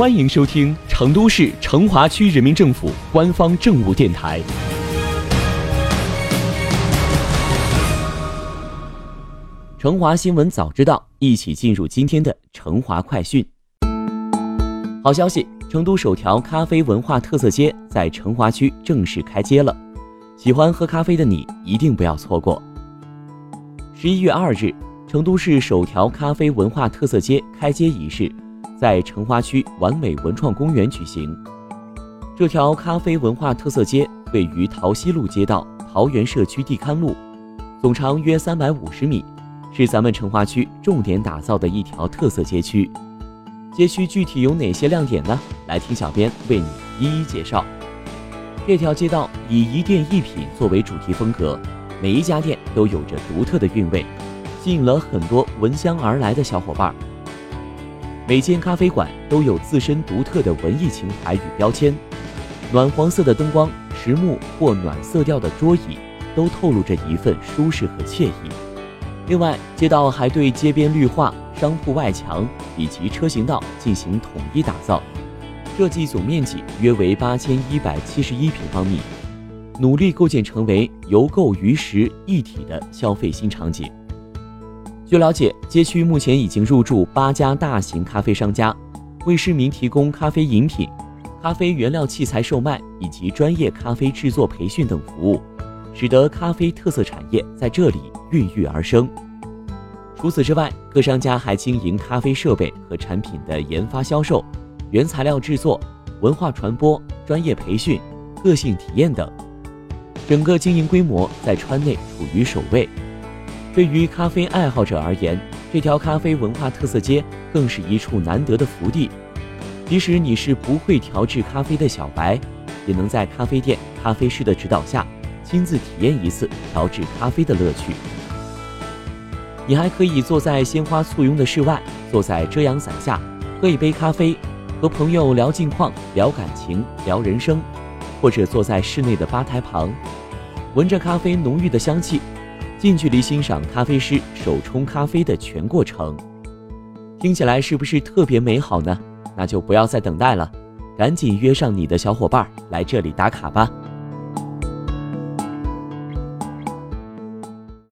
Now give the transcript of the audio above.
欢迎收听成都市成华区人民政府官方政务电台。成华新闻早知道，一起进入今天的成华快讯。好消息，成都首条咖啡文化特色街在成华区正式开街了，喜欢喝咖啡的你一定不要错过。十一月二日，成都市首条咖啡文化特色街开街仪式在成华区完美文创公园举行。这条咖啡文化特色街位于桃溪路街道桃园社区地刊路，总长约三百五十米。是咱们成华区重点打造的一条特色街区，街区具体有哪些亮点呢？来听小编为你一一介绍。这条街道以一店一品作为主题风格，每一家店都有着独特的韵味，吸引了很多闻香而来的小伙伴。每间咖啡馆都有自身独特的文艺情怀与标签，暖黄色的灯光、实木或暖色调的桌椅，都透露着一份舒适和惬意。另外，街道还对街边绿化、商铺外墙以及车行道进行统一打造，设计总面积约为八千一百七十一平方米，努力构建成为游购于实一体的消费新场景。据了解，街区目前已经入驻八家大型咖啡商家，为市民提供咖啡饮品、咖啡原料器材售卖以及专业咖啡制作培训等服务。使得咖啡特色产业在这里孕育而生。除此之外，各商家还经营咖啡设备和产品的研发、销售、原材料制作、文化传播、专业培训、个性体验等，整个经营规模在川内处于首位。对于咖啡爱好者而言，这条咖啡文化特色街更是一处难得的福地。即使你是不会调制咖啡的小白，也能在咖啡店咖啡师的指导下。亲自体验一次调制咖啡的乐趣。你还可以坐在鲜花簇拥的室外，坐在遮阳伞下，喝一杯咖啡，和朋友聊近况、聊感情、聊人生；或者坐在室内的吧台旁，闻着咖啡浓郁的香气，近距离欣赏咖啡师手冲咖啡的全过程。听起来是不是特别美好呢？那就不要再等待了，赶紧约上你的小伙伴来这里打卡吧。